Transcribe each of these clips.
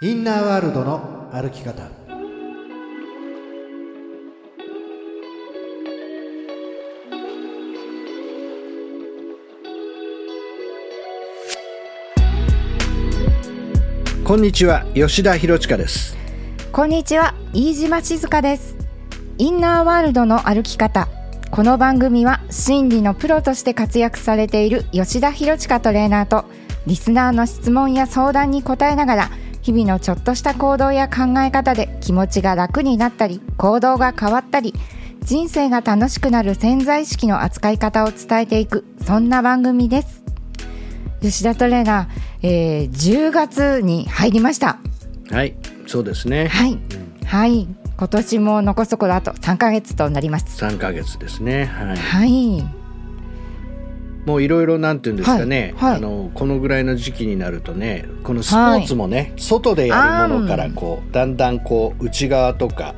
インナーワールドの歩き方。こんにちは吉田博親です。こんにちは飯島静香です。インナーワールドの歩き方。この番組は心理のプロとして活躍されている吉田博親トレーナーとリスナーの質問や相談に答えながら日々のちょっとした行動や考え方で気持ちが楽になったり行動が変わったり人生が楽しくなる潜在意識の扱い方を伝えていくそんな番組です。吉田トレーナー、えー、10月に入りました。はいそうですね。はい、うん、はい。今年も残すところあと3か月となります。3か月ですね。はい、はいもういろいろなんていうんですかね、はいはい、あのこのぐらいの時期になるとねこのスポーツもね、はい、外でやるものからこうだんだんこう内側とか、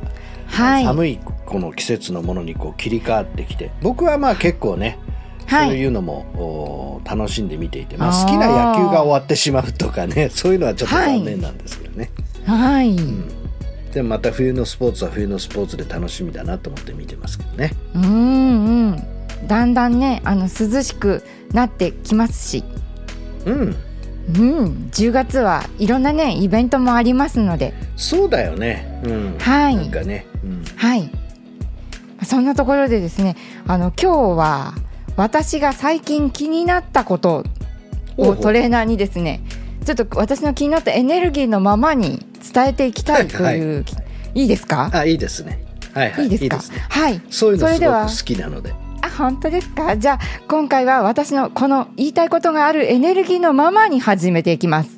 寒いこの季節のものにこう切り替わってきて僕はまあ結構ねそういうのも、楽しんで見ていて、まあ、好きな野球が終わってしまうとかね そういうのはちょっと残念なんですけどね。はい、うん。でもまた冬のスポーツは冬のスポーツで楽しみだなと思って見てますけどね。うんうんだんだんねあの涼しくなってきますし、うん、うん、10月はいろんなねイベントもありますので。そうだよね、うん、はい。なんかね、うん、はい。そんなところでですねあの今日は私が最近気になったことをトレーナーにですねちょっと私の気になったエネルギーのままに伝えていきたいという、はいはい、いいですか？あいいですね。はいはい。いいですか、ね、はい。そういうのすごく好きなのであ本当ですか？じゃあ今回は私のこの言いたいことがあるエネルギーのままに始めていきます。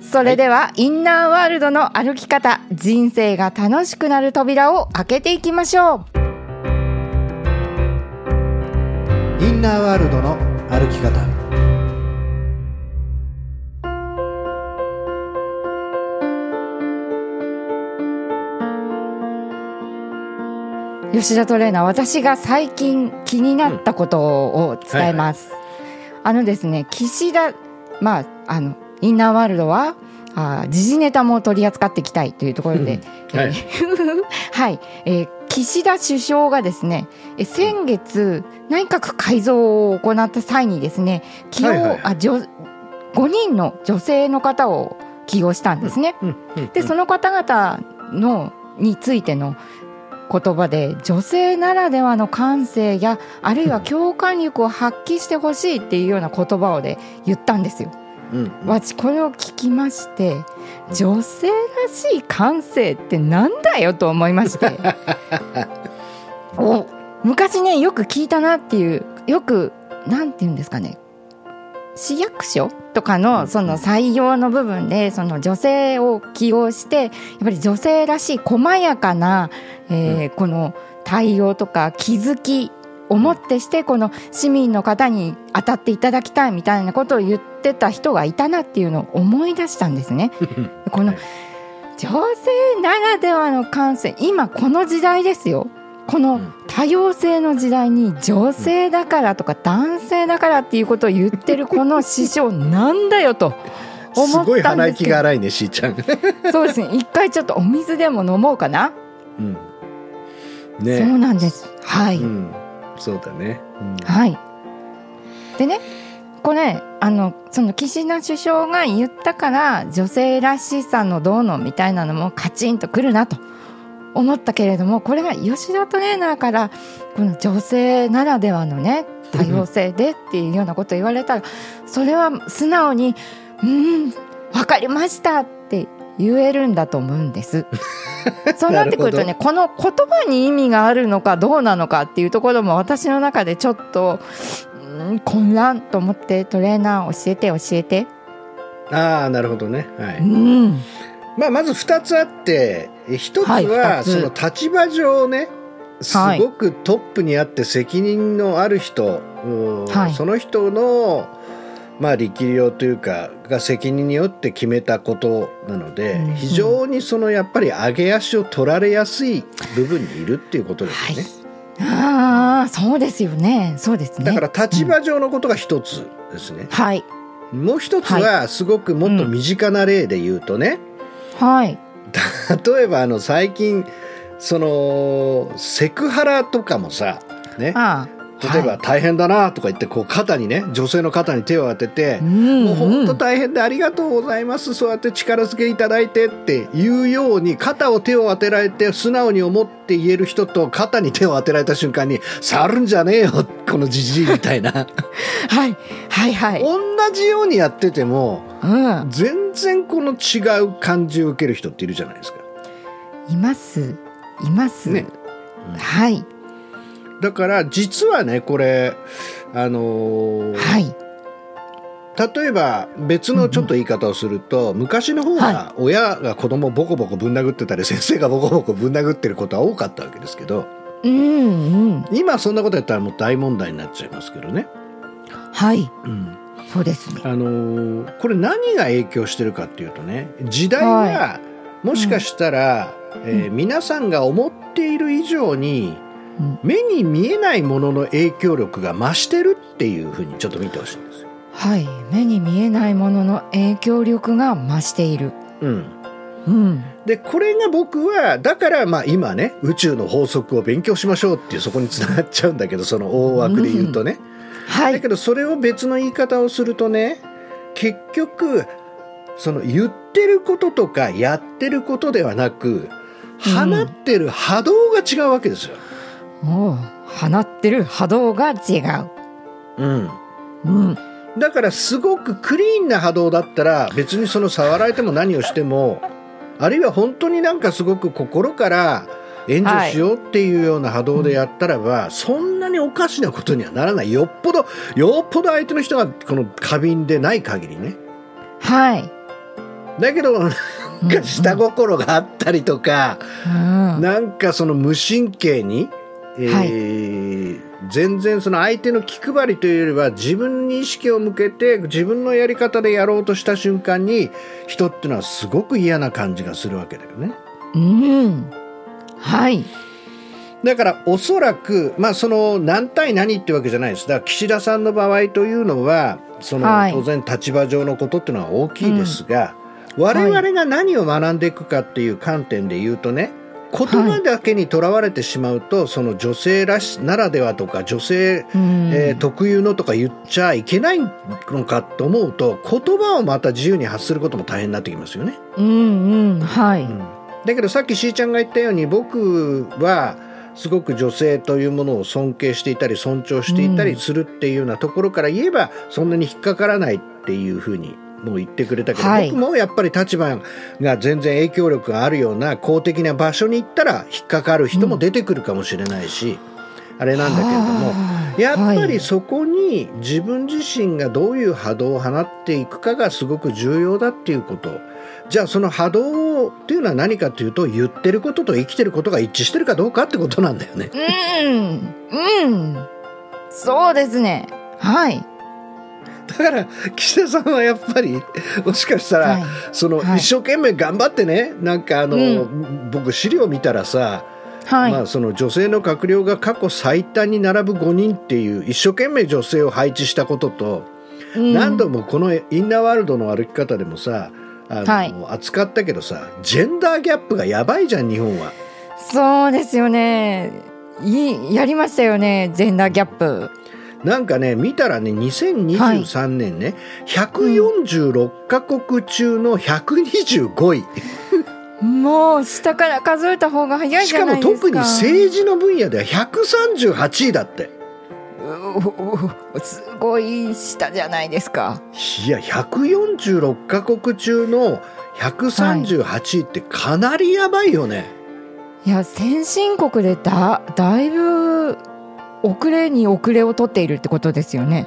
それでは、はい、インナーワールドの歩き方人生が楽しくなる扉を開けていきましょう。インナーワールドの歩き方吉田トレーナー私が最近気になったことを伝えます、うんはいはい、あのですね岸田まああのインナーワールドはあ時事ネタも取り扱っていきたいというところで、はい、はい、えー、岸田首相がですね先月内閣改造を行った際にですね起用、はいはい、あ5人の女性の方を起用したんですね。でその方々のについての言葉で女性ならではの感性やあるいは共感力を発揮してほしいっていうような言葉をで言ったんですよ。うん、私これを聞きまして女性らしい感性ってなんだよと思いまして。お昔ねよく聞いたなっていうよくなんて言うんですかね市役所とかのその採用の部分でその女性を起用してやっぱり女性らしい細やかな、えー、この対応とか気づきをもってしてこの市民の方に当たっていただきたいみたいなことを言ってた人がいたなっていうのを思い出したんですね。この女性ならではの感性。今この時代ですよこの多様性の時代に女性だからとか男性だからっていうことを言ってるこの師匠なんだよと 思ったんですすごい鼻息が荒いねしーちゃん。そうですね。一回ちょっとお水でも飲もうかな、うん。ね、そうなんです。はい、うん、そうだね、うん、はい。でねこれあのその岸田首相が言ったから女性らしさのどうのみたいなのもカチンとくるなと思ったけれどもこれが吉田トレーナーからこの女性ならではのね多様性でっていうようなことを言われたら それは素直に「うん分かりました」って言えるんだと思うんです。そうなってくるとねこの言葉に意味があるのかどうなのかっていうところも私の中でちょっと、うん、混乱と思ってトレーナー教えて教えて。ああなるほどね。はい、うんまあ、まず2つあって1つはその立場上ねすごくトップにあって責任のある人、はい、その人のまあ力量というかが責任によって決めたことなので、うん、非常にそのやっぱり上げ足を取られやすい部分にいるっていうことですよね。はい、ああそうですよね。そうですね。だから立場上のことが一つですね。うん、はい。もう一つはすごくもっと身近な例で言うとね、はい。例えばあの最近そのセクハラとかもさね。ああ例えば大変だなとか言ってこう肩にね女性の肩に手を当てて、もう本当大変でありがとうございます。そうやって力づけいただいてっていうように肩を手を当てられて素直に思って言える人と肩に手を当てられた瞬間に触るんじゃねえよこのじじいみたいな。はいはいはい。同じようにやってても、うん、全然この違う感じを受ける人っているじゃないですか。います。います、ね。うん、はい。だから実はねこれあのー、はい。例えば別のちょっと言い方をすると、うん。昔の方が親が子供をボコボコぶん殴ってたり先生がボコボコぶん殴ってることは多かったわけですけど、うんうん、今そんなことやったらもう大問題になっちゃいますけどね。はい、うん、そうですね。あのー、これ何が影響してるかっていうとね時代がもしかしたら、うん、えー、皆さんが思っている以上に目に見えないものの影響力が増してるっていうふうにちょっと見てほしいんですよ。はい。目に見えないものの影響力が増している。うん。うん、でこれが僕はだからまあ今ね宇宙の法則を勉強しましょうっていうそこにつながっちゃうんだけどその大枠で言うとね、うんはい、だけどそれを別の言い方をするとね結局その言ってることとかやってることではなく放ってる波動が違うわけですよ。うん放ってる波動が違う。うん。うん。だからすごくクリーンな波動だったら別にその触られても何をしてもあるいは本当になんかすごく心から援助しようっていうような波動でやったらば、はい、そんなにおかしなことにはならない。よっぽどよっぽど相手の人がこの過敏でない限りね。はい。だけどなんか下心があったりとか、うん、なんかその無神経にえー、はい、全然その相手の気配りというよりは自分に意識を向けて自分のやり方でやろうとした瞬間に人っていうのはすごく嫌な感じがするわけだよね。うん、はい。だからおそらく、まあ、その何対何ってわけじゃないです。だから岸田さんの場合というのはその、当然立場上のことっていうのは大きいですが、うん、我々が何を学んでいくかっていう観点で言うとね、言葉だけにとらわれてしまうと、はい、その女性らしならではとか女性、うん、えー、特有のとか言っちゃいけないのかと思うと言葉をまた自由に発することも大変になってきますよね。うんうん。はい、うん、だけどさっきしーちゃんが言ったように僕はすごく女性というものを尊敬していたり尊重していたりするっていうようなところから言えば、そんなに引っかからないっていうふうにもう言ってくれたけど、はい、僕もやっぱり立場が全然影響力があるような公的な場所に行ったら引っかかる人も出てくるかもしれないし、うん、あれなんだけれどもやっぱりそこに自分自身がどういう波動を放っていくかがすごく重要だっていうことじゃあその波動っていうのは何かというと言ってることと生きてることが一致してるかどうかってことなんだよね。うん。うん。そうですね。はい。だから岸田さんはやっぱり もしかしたら、はい、その、一生懸命頑張ってねなんかあの、うん、僕資料見たらさはい、まあ、その女性の閣僚が過去最多に並ぶ5人っていう一生懸命女性を配置したことと、うん、何度もこのインナーワールドの歩き方でもさあの、はい、扱ったけどさジェンダーギャップがやばいじゃん日本は。そうですよねいやりましたよねジェンダーギャップ。なんかね見たらね2023年ね、はい、146か国中の125位。もう下から数えた方が早いじゃないですかしかも特に政治の分野では138位だってすごい下じゃないですかいや146か国中の138位ってかなりやばいよね、はい、いや先進国でだだいぶ遅れに遅れを取っているってことですよね。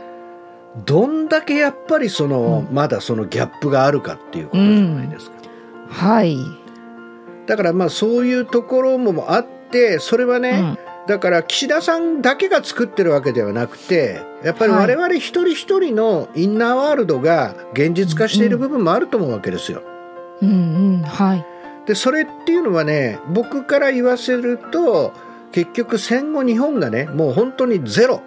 どんだけやっぱりその、うん、まだそのギャップがあるかっていうことじゃないですか。うん、はい。だからまあそういうところもあってそれはね、うん、だから岸田さんだけが作ってるわけではなくてやっぱり我々一人一人のインナーワールドが現実化している部分もあると思うわけですよ。うんうんはい、でそれっていうのはね僕から言わせると結局戦後日本がねもう本当にゼロ、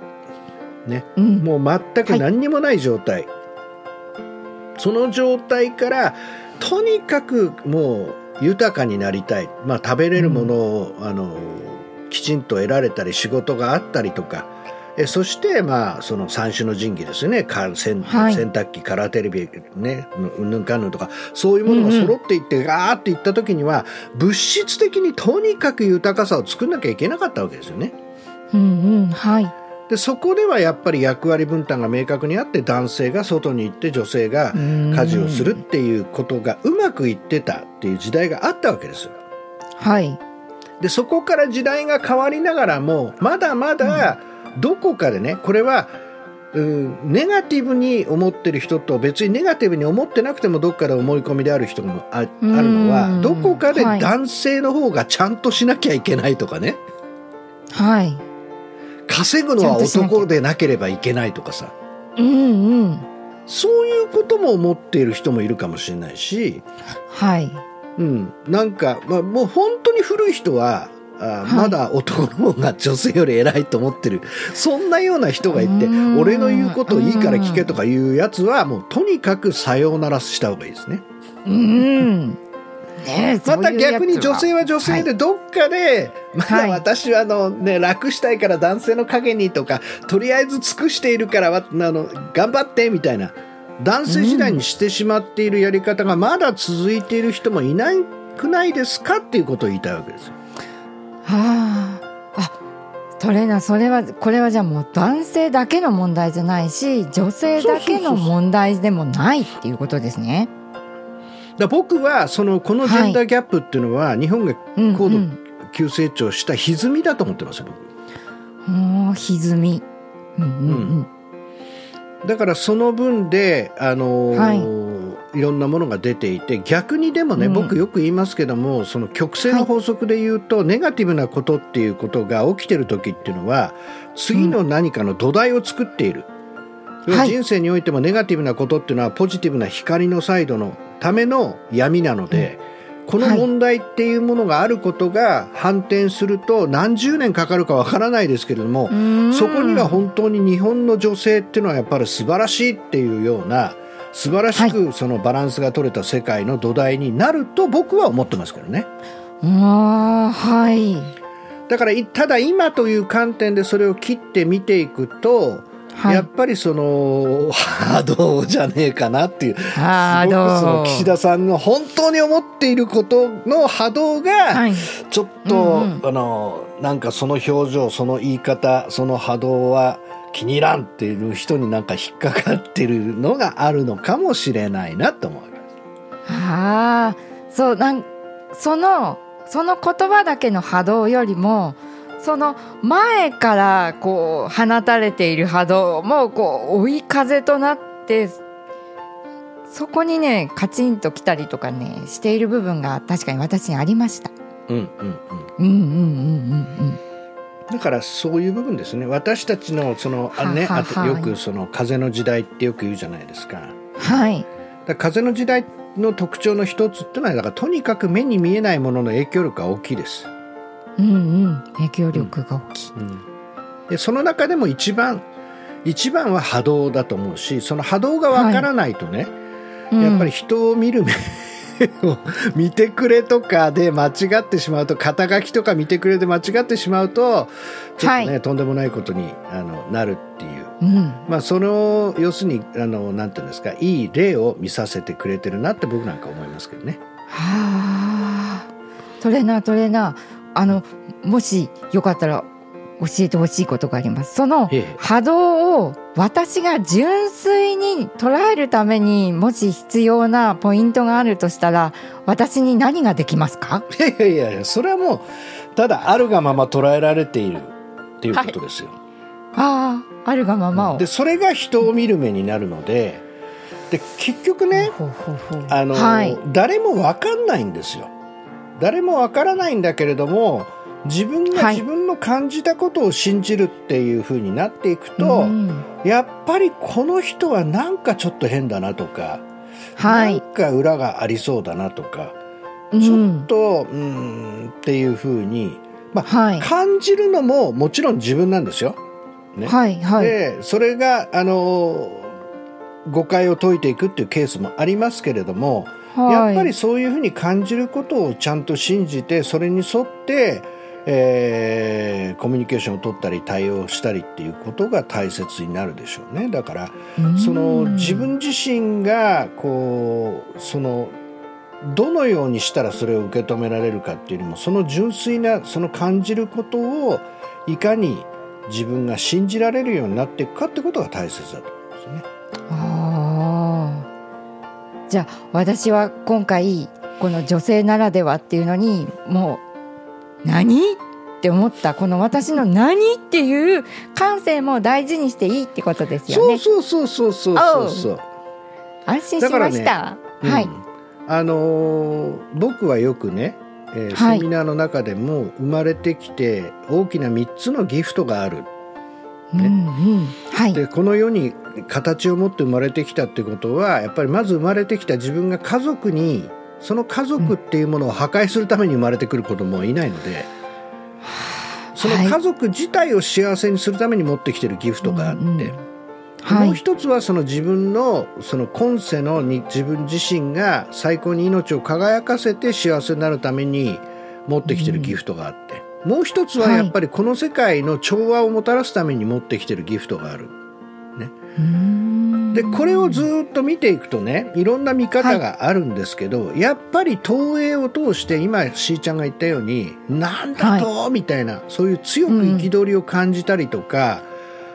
ね、うん、もう全く何にもない状態、はい、その状態からとにかくもう豊かになりたい、まあ、食べれるものを、うん、あのきちんと得られたり仕事があったりとか。えそしてまあその三種の神器ですよね。洗,、洗濯機カラーテレビねうんぬんかんぬんとか。そういうものが揃っていって、うんうん、ガーっていった時には物質的にとにかく豊かさを作んなきゃいけなかったわけですよね。うんうんはい。でそこではやっぱり役割分担が明確にあって男性が外に行って女性が家事をするっていうことがうまくいってたっていう時代があったわけです。はい、でそこから時代が変わりながらもまだまだ、うんどこかでねこれはうんネガティブに思ってる人と別にネガティブに思ってなくてもどっかで思い込みである人もああるのはどこかで男性の方がちゃんとしなきゃいけないとかね、はい、稼ぐのは男でなければいけないとかさ、うんうん、そういうことも思っている人もいるかもしれないし、はいうん、なんか、まあ、もう本当に古い人はあまだ男の方が女性より偉いと思ってる。そんなような人がいて俺の言うことをいいから聞けとかいうやつはもうとにかくさようならした方がいいですね。うん。ね、また逆に女性は女性でどっかで、まだ私はあの、ね、楽したいから男性の陰にとかとりあえず尽くしているからあの頑張ってみたいな男性時代にしてしまっているやり方がまだ続いている人もいなくないですかっていうことを言いたいわけですよ。はああトレーナーそれはこれはじゃあもう男性だけの問題じゃないし女性だけの問題でもないっていうことですね。だ僕はそのこのジェンダーギャップっていうのは、はい、日本が高度急成長した歪みだと思ってますよ僕。うん、歪み。うんうんうん。うんだからその分で、あのーはい、いろんなものが出ていて逆にでもね、うん、僕よく言いますけどもその曲線の法則で言うと、はい、ネガティブなことっていうことが起きてる時っていうのは次の何かの土台を作っている、うん、人生においてもネガティブなことっていうのはポジティブな光のサイドのための闇なので。うんこの問題っていうものがあることが反転すると何十年かかるかわからないですけれどもそこには本当に日本の女性っていうのはやっぱり素晴らしいっていうような素晴らしくそのバランスが取れた世界の土台になると僕は思ってますけどね。はい。だからただ今という観点でそれを切って見ていくとはい、やっぱりその波動じゃねえかなっていう。すごくその岸田さんが本当に思っていることの波動がちょっと、うんうん、あのなんかその表情その言い方その波動は気に入らんっていう人になんか引っかかってるのがあるのかもしれないなと思います。あそうなんそのその言葉だけの波動よりもその前からこう放たれている波動もこう追い風となってそこにねカチンときたりとかねしている部分が確かに私にありました。うんうんうん。うんうんうんうんうん。だからそういう部分ですね私たちのそのあねあとよくその風の時代ってよく言うじゃないですか。はい。だ風の時代の特徴の一つっていうのはだからとにかく目に見えないものの影響力が大きいです。うんうん。影響力が大きい、うん、でその中でも一番一番は波動だと思うしその波動がわからないとね、はい、やっぱり人を見る目、を見てくれとかで間違ってしまうと肩書きとか見てくれで間違ってしまうとちょっとね、はい、とんでもないことにあのなるっていう、うん、まあその要するにあのなんていうんですかいい例を見させてくれてるなって僕なんか思いますけどね。はあ。トレーナートレーナーあのもしよかったら教えてほしいことがあります。その波動を私が純粋に捉えるためにもし必要なポイントがあるとしたら私に何ができますか？いやいやいやそれはもうただあるがまま捉えられているっていうことですよ。はい、あああるがままを。でそれが人を見る目になるのでで結局ねあの、はい、誰も分かんないんですよ。誰もわからないんだけれども自分が自分の感じたことを信じるっていうふうになっていくと、はい、やっぱりこの人はなんかちょっと変だなとか、はい、なんか裏がありそうだなとか、うん、ちょっとうんっていうふうに、まあ、はい、感じるのももちろん自分なんですよ。ね、はいはい、でそれがあの誤解を解いていくっていうケースもありますけれどもやっぱりそういうふうに感じることをちゃんと信じてそれに沿ってえー、コミュニケーションを取ったり対応したりっていうことが大切になるでしょうね。だからその自分自身がこうそのどのようにしたらそれを受け止められるかっていうよりもその純粋なその感じることをいかに自分が信じられるようになっていくかってことが大切だと思うんですね。あじゃあ私は今回この女性ならではっていうのにもう何？って思ったこの私の何っていう感性も大事にしていいってことですよね。そうそうそうそうそうそう安心しました？ね、はい、うん、あのー、僕はよくね、えー、セミナーの中でも生まれてきて大きな3つのギフトがある。ね、うんうん。はい、でこの世に形を持って生まれてきたってことはやっぱりまず生まれてきた自分が家族にその家族っていうものを破壊するために生まれてくる子供はいないので、その家族自体を幸せにするために持ってきてるギフトがあって、もう一つはその自分のその今世のに自分自身が最高に命を輝かせて幸せになるために持ってきてるギフトがあって、もう一つはやっぱりこの世界の調和をもたらすために持ってきてるギフトがある。ね。でこれをずっと見ていくとねいろんな見方があるんですけど、はい、やっぱり投影を通して今しーちゃんが言ったようになんだと、はい、みたいなそういう強く憤りを感じたりとか、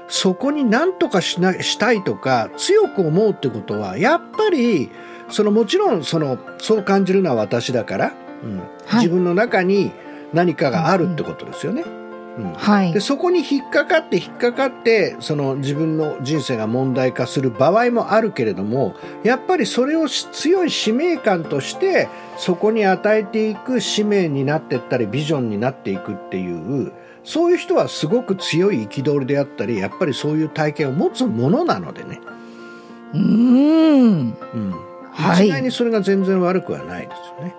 うん、そこに何とかしなしたいとか強く思うってことはやっぱりそのもちろんそのそう感じるのは私だから、うん。はい、自分の中に何かがあるってことですよね。うんうんはい、でそこに引っかかって引っかかってその自分の人生が問題化する場合もあるけれどもやっぱりそれを強い使命感としてそこに与えていく使命になっていったりビジョンになっていくっていうそういう人はすごく強い憤りであったりやっぱりそういう体験を持つものなのでね。うん、うん、一概にそれが全然悪くはないですよね。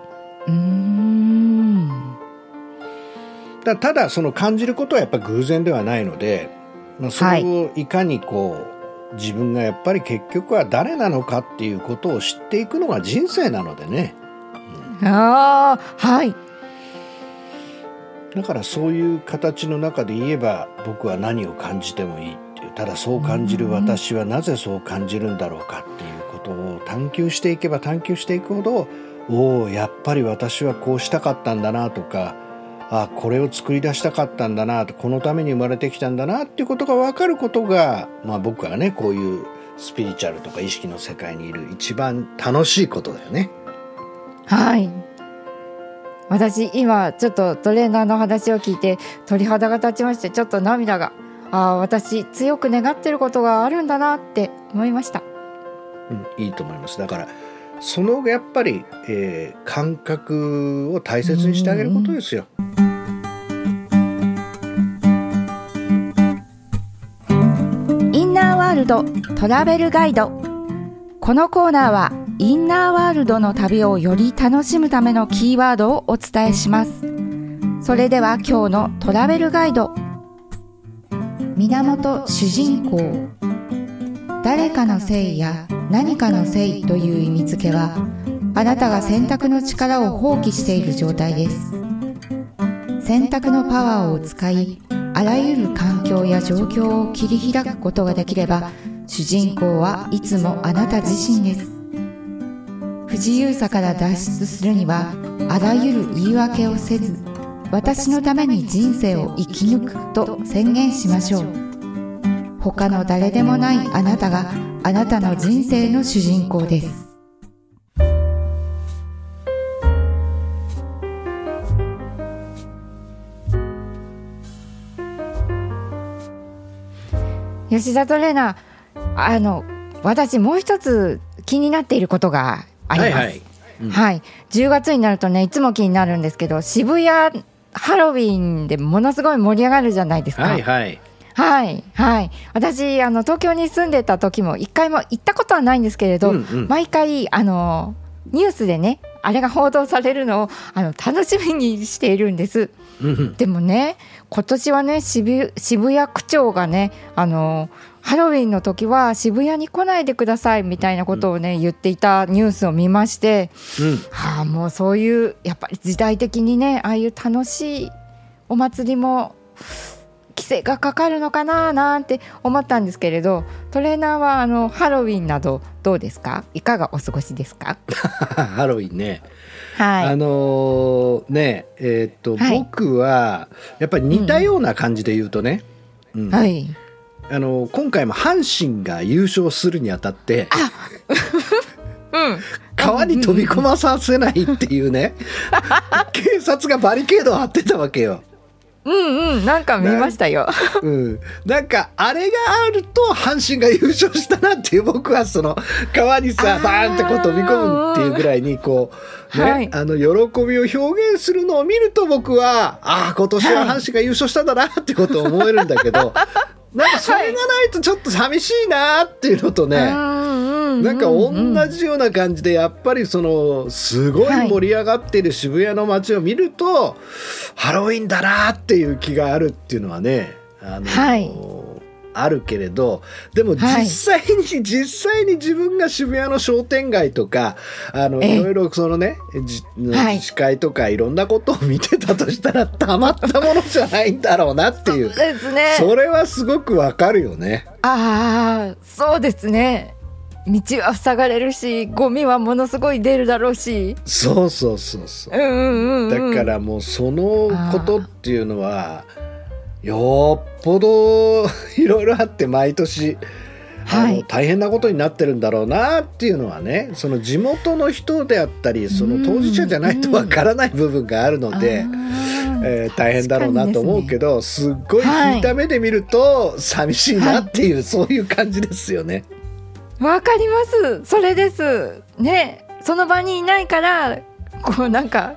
うんだただその感じることはやっぱ偶然ではないので、まあ、それをいかにこう、はい、自分がやっぱり結局は誰なのかっていうことを知っていくのが人生なのでね。うん、ああはいだからそういう形の中で言えば僕は何を感じてもいいっていうただそう感じる私はなぜそう感じるんだろうかっていうことを探求していけば探求していくほどおおやっぱり私はこうしたかったんだなとかあこれを作り出したかったんだなこのために生まれてきたんだなっていうことが分かることが、まあ、僕はねこういうスピリチュアルとか意識の世界にいる一番楽しいことだよね。はい私今ちょっとトレーナーの話を聞いて鳥肌が立ちましてちょっと涙があ私強く願ってることがあるんだなって思いました。うん、いいと思いますだからそのやっぱり、えー、感覚を大切にしてあげることですよ。インナーワールドトラベルガイド。このコーナーはインナーワールドの旅をより楽しむためのキーワードをお伝えします。それでは今日のトラベルガイド。源主人公。誰かのせいや何かのせいという意味付けはあなたが選択の力を放棄している状態です。選択のパワーを使いあらゆる環境や状況を切り開くことができれば主人公はいつもあなた自身です。不自由さから脱出するにはあらゆる言い訳をせず私のために人生を生き抜くと宣言しましょう。他の誰でもないあなたがあなたの人生の主人公です。吉田トレーナーあの私もう一つ気になっていることがあります。はい、はい。うん、はい、10月になるとねいつも気になるんですけど渋谷ハロウィンでものすごい盛り上がるじゃないですか。はいはいはいはい。私あの東京に住んでた時も一回も行ったことはないんですけれど、うんうん、毎回あのニュースでねあれが報道されるのをあの楽しみにしているんです。でもね今年はね渋谷区長がねあのハロウィンの時は渋谷に来ないでくださいみたいなことをね、うん、言っていたニュースを見まして、うん、はあもうそういうやっぱり時代的にねああいう楽しいお祭りも規制がかかるのかななんて思ったんですけれどトレーナーはあのハロウィンなどどうですか？いかがお過ごしですか？ハロウィンね。はい、あのー、ねえー、っと、はい、僕はやっぱり似たような感じで言うとね、うん、はい、あの今回も阪神が優勝するにあたってうん、川に飛び込まさせないっていうね 警察がバリケードを張ってたわけよ。うんうんなんか見ましたよ。うん、なんかあれがあると阪神が優勝したなっていう僕はその川にさバーンってこう飛び込むっていうぐらいにこうね、はい、あの喜びを表現するのを見ると僕はああ今年は阪神が優勝したんだなってことを思えるんだけど。なんかそれがないとちょっと寂しいなっていうのとね、なんか同じような感じでやっぱりそのすごい盛り上がってる渋谷の街を見ると、ハロウィンだなっていう気があるっていうのはねあの、はい、あるけれどでも実際に、はい、実際に自分が渋谷の商店街とかあのいろいろそのね自治会とかいろんなことを見てたとしたら たまったものじゃないんだろうなっていう。そうです、ね、それはすごくわかるよね。ああそうですね道は塞がれるしゴミはものすごい出るだろうし。そうそうそうそう,、うんうんうん、だからもうそのことっていうのはよっぽど いろいろあって毎年、はい、大変なことになってるんだろうなっていうのはねその地元の人であったりその当事者じゃないとわからない部分があるので。えー、大変だろうなと思うけどす,、っごい引いた目で見ると寂しいなっていう、はい、そういう感じですよね。わかります。それです。ね。その場にいないからこうなんか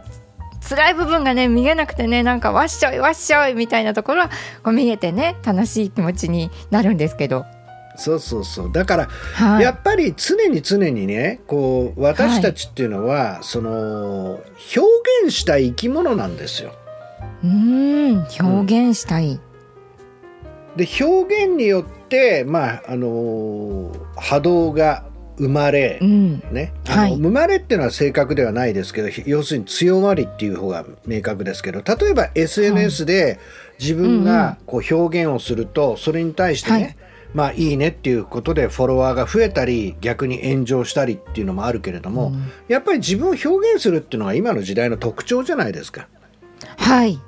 辛い部分がね見えなくてねなんかわっしょいわっしょいみたいなところはこう見えてね楽しい気持ちになるんですけど。そうそうそう。だから、はい、やっぱり常に常にねこう私たちっていうのは、はい、その表現したい生き物なんですよ。うん。表現したい。うん、で表現によってまああの波動が生まれ、うん、ね、あの、生まれっていうのは正確ではないですけど要するに強まりっていう方が明確ですけど例えば SNS で自分がこう表現をすると、それに対してね、はい。まあいいねっていうことでフォロワーが増えたり逆に炎上したりっていうのもあるけれども、うん、やっぱり自分を表現するっていうのが今の時代の特徴じゃないですか。はい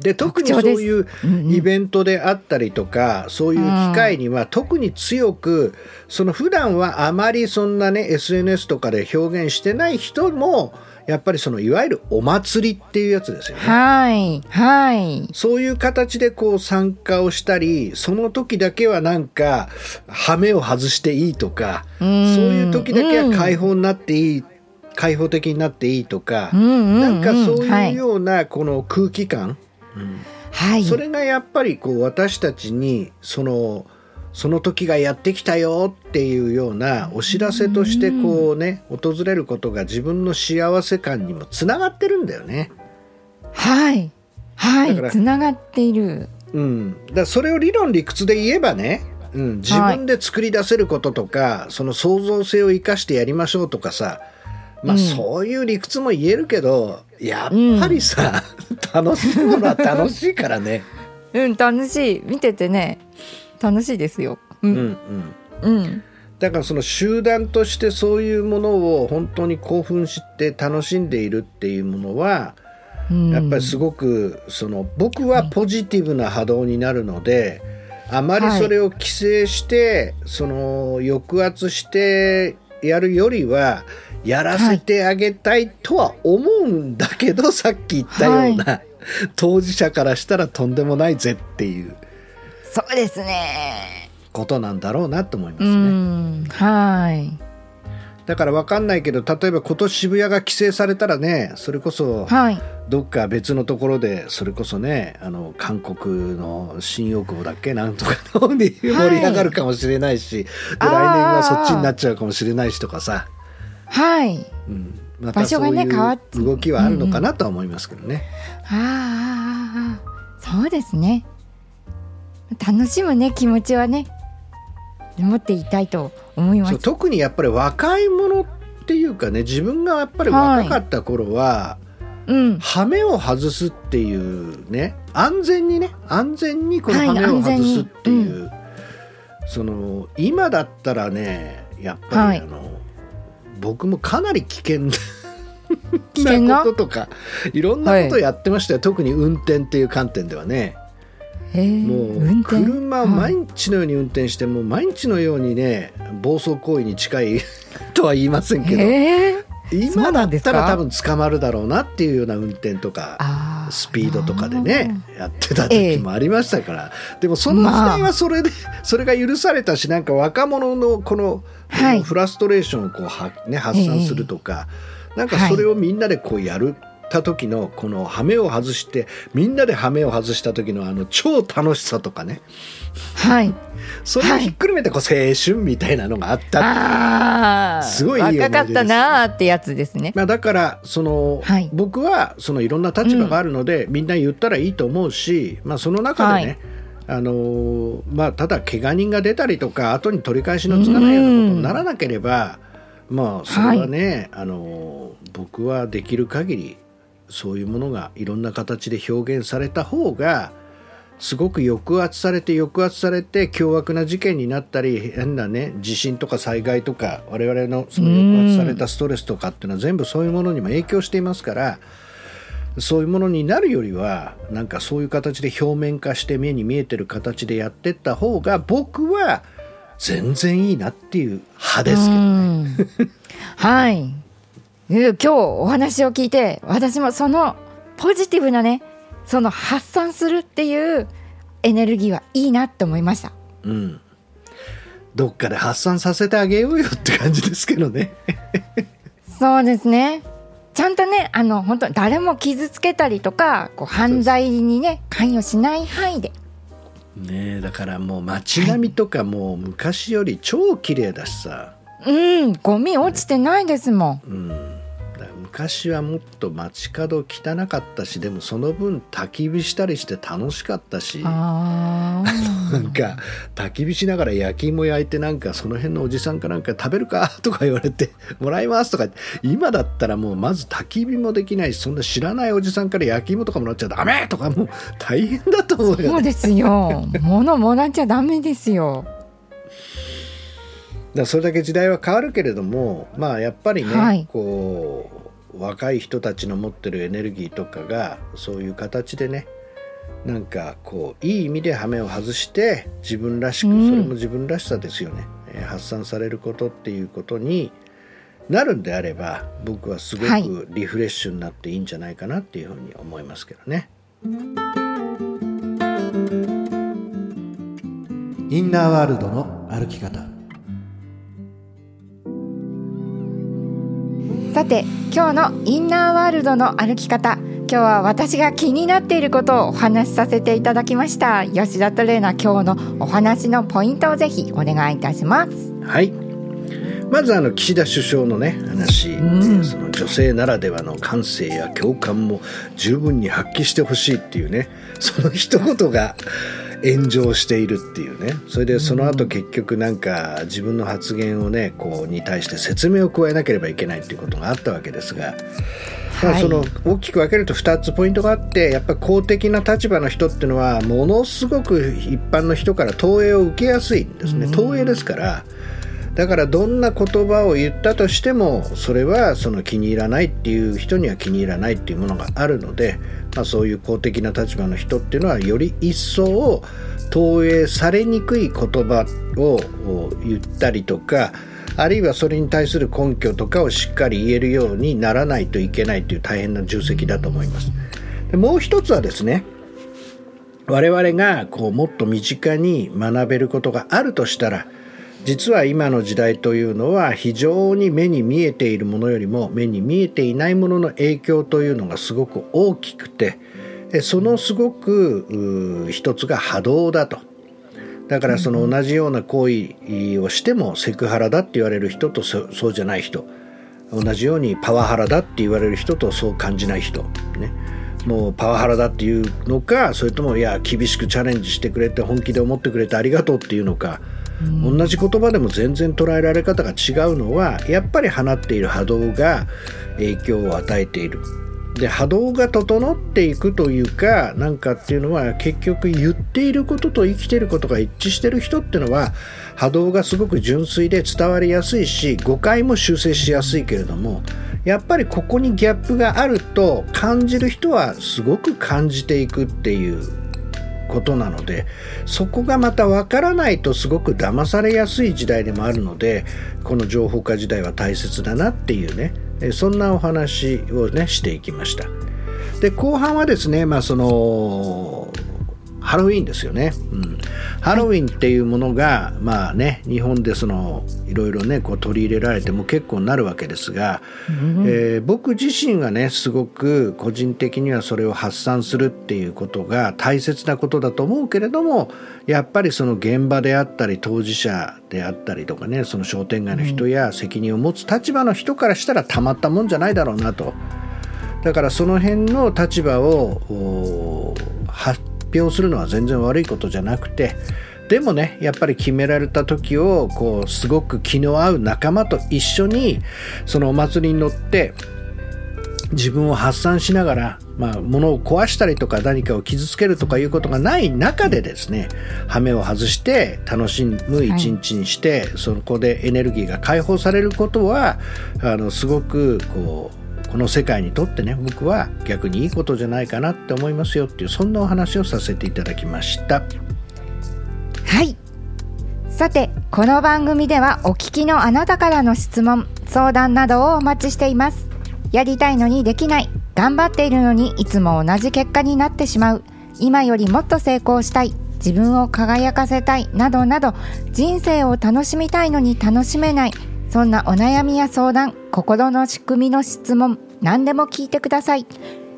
で特にそういうイベントであったりとか、そういう機会には特に強くその普段はあまりそんなね SNS とかで表現してない人もやっぱりそのいわゆるお祭りっていうやつですよね。はいはい。そういう形でこう参加をしたり、その時だけはなんか羽目を外していいとか、そういう時だけは解放になっていい開放的になっていいとか、なんかそういうようなこの空気感、はい、それがやっぱりこう私たちにそのその時がやってきたよっていうようなお知らせとしてこうね、訪れることが自分の幸せ感にもつながってるんだよね。はい。はい。つながっている。うん、だそれを理論理屈で言えばね、うん、自分で作り出せることとか、はい、その創造性を生かしてやりましょうとかさまあ、そういう理屈も言えるけどやっぱりさ、うん、楽しいものは 楽しいからね。うん楽しい。見ててね楽しいですよ。うん、うんうん。うん。だからその集団としてそういうものを本当に興奮して楽しんでいるっていうものは、やっぱりすごくその僕はポジティブな波動になるので、あまりそれを規制して、その抑圧してやるよりはやらせてあげたいとは思うんだけど、はい、さっき言ったような、はい、当事者からしたらとんでもないぜっていう。そうですね。ことなんだろうなと思いますね。はいだから分かんないけど例えば今年渋谷が規制されたらねそれこそどっか別のところでそれこそねあの韓国の新大久保だっけ？なんとかの方に盛り上がるかもしれないし、はい、来年はそっちになっちゃうかもしれないしとかさ。はい、うん。またそういう動きはあるのかなとは思いますけどね。うんうん、ああそうですね。楽しむね気持ちはね持っていたいと思います。特にやっぱり若い者っていうかね自分がやっぱり若かった頃は、はい、うん、羽目を外すっていうね安全にね安全にこの羽目を外すっていう、はいうん、その今だったらねやっぱりあの、はい、僕もかなり危険な こととかいろんなことやってましたよ、特に運転っていう観点ではね。もう車を毎日のように運転して、もう毎日のようにね暴走行為に近い とは言いませんけど、今だったら多分捕まるだろうなっていうような運転とかスピードとかでねやってた時もありましたから、でもその時代はそれで、それが許されたしなんか若者のこの、フラストレーションをこうは、ね、発散するとか、なんかそれをみんなでこうやる。た時のこの羽目を外してみんなで羽目を外した時のあの超楽しさとかね。はい。それをひっくるめてこう青春みたいなのがあったって、すごいいい思い出です、ね、若かったなってやつですね、まあ、だからその、はい、僕はそのいろんな立場があるので、うん、みんな言ったらいいと思うし、まあ、その中でね、はい、あのまあ、ただ怪我人が出たりとか後に取り返しのつかないようなことにならなければ、まあそれはね、はい、あの僕はできる限りそういうものがいろんな形で表現された方がすごく抑圧されて抑圧されて凶悪な事件になったり変なね地震とか災害とか我々のその抑圧されたストレスとかっていうのは全部そういうものにも影響していますからそういうものになるよりはなんかそういう形で表面化して目に見えてる形でやってった方が僕は全然いいなっていう派ですけどね。はい今日お話を聞いて私もそのポジティブなねその発散するっていうエネルギーはいいなって思いました。うん。どっかで発散させてあげようよって感じですけどね。そうですね。ちゃんとね、あの本当誰も傷つけたりとか、こう犯罪にね関与しない範囲で。ねだからもう街並みとかもう昔より超綺麗だしさ。うん、ゴミ落ちてないですもん。うん昔はもっと街角汚かったしでもその分焚き火したりして楽しかったしなんか焚き火しながら焼き芋焼いてなんかその辺のおじさんかなんか食べるかとか言われて もらいますとか今だったらもうまず焚き火もできないしそんな知らないおじさんから焼き芋とかもらっちゃダメとかもう大変だと思うよ、ね、そうですよ。物もらっちゃダメですよ。だそれだけ時代は変わるけれどもまあやっぱりね、はい、こう若い人たちの持ってるエネルギーとかがそういう形でねなんかこういい意味で羽目を外して自分らしく、それも自分らしさですよね、えー、発散されることっていうことになるんであれば僕はすごくリフレッシュになっていいんじゃないかなっていうふうに思いますけどね。インナーワールドの歩き方さて今日のインナーワールドの歩き方今日は私が気になっていることをお話しさせていただきました。吉田トレーナー今日のお話のポイントをぜひお願いいたします。はい。まずあの岸田首相のね話、うん、その女性ならではの感性や共感も十分に発揮してほしいっていうねその一言が炎上しているっていうね。それでその後結局なんか自分の発言をねこうに対して説明を加えなければいけないっていうことがあったわけですが、まあ、その大きく分けると2つポイントがあってやっぱり公的な立場の人っていうのはものすごく一般の人から投影を受けやすいんですね。投影ですから。だからどんな言葉を言ったとしてもそれはその気に入らないっていう人には気に入らないっていうものがあるので、まあ、そういう公的な立場の人っていうのはより一層投影されにくい言葉を言ったりとかあるいはそれに対する根拠とかをしっかり言えるようにならないといけないという大変な重責だと思います。でもう一つはですね我々がこうもっと身近に学べることがあるとしたら実は今の時代というのは非常に目に見えているものよりも目に見えていないものの影響というのがすごく大きくてそのすごく一つが波動だと。だからその同じような行為をしてもセクハラだって言われる人とそうじゃない人。同じようにパワハラだって言われる人とそう感じない人。ね。もうパワハラだっていうのかそれともいや厳しくチャレンジしてくれて本気で思ってくれてありがとうっていうのか、うん、同じ言葉でも全然捉えられ方が違うのはやっぱり放っている波動が影響を与えている。で波動が整っていくというかなんかっていうのは結局言っていることと生きていることが一致してる人っていうのは波動がすごく純粋で伝わりやすいし誤解も修正しやすいけれどもやっぱりここにギャップがあると感じる人はすごく感じていくっていうことなのでそこがまた分からないとすごく騙されやすい時代でもあるのでこの情報化時代は大切だなっていうねそんなお話をねしていきました。で後半はですねまあそのハロウィンですよね、うん、ハロウィンっていうものが、まあね日本でそのいろいろねこう取り入れられても結構なるわけですが、うん、えー、僕自身がねすごく個人的にはそれを発散するっていうことが大切なことだと思うけれどもやっぱりその現場であったり当事者であったりとかねその商店街の人や責任を持つ立場の人からしたらたまったもんじゃないだろうなと。だからその辺の立場を発表するのは全然悪いことじゃなくてでもねやっぱり決められた時をこうすごく気の合う仲間と一緒にそのお祭りに乗って自分を発散しながら、まあ、物を壊したりとか何かを傷つけるとかいうことがない中でですね羽目を外して楽しむ一日にして、はい、そこでエネルギーが解放されることはあのすごくこうこの世界にとってね僕は逆にいいことじゃないかなって思いますよっていうそんなお話をさせていただきました。はい。さてこの番組ではお聞きのあなたからの質問相談などをお待ちしています。やりたいのにできない頑張っているのにいつも同じ結果になってしまう。今よりもっと成功したい自分を輝かせたいなどなど人生を楽しみたいのに楽しめないそんなお悩みや相談、心の仕組みの質問、何でも聞いてください。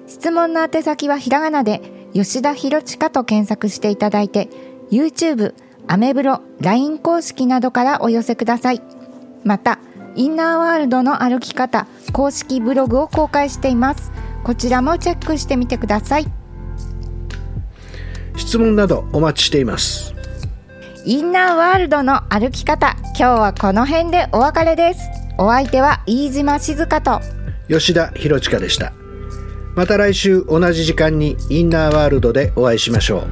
質問の宛先はひらがなで、吉田博親と検索していただいて、YouTube、アメブロ、LINE 公式などからお寄せください。また、インナーワールドの歩き方、公式ブログを公開しています。こちらもチェックしてみてください。質問などお待ちしています。インナーワールドの歩き方今日はこの辺でお別れです。お相手は飯島静香と。吉田博親でした。また来週同じ時間にインナーワールドでお会いしましょう。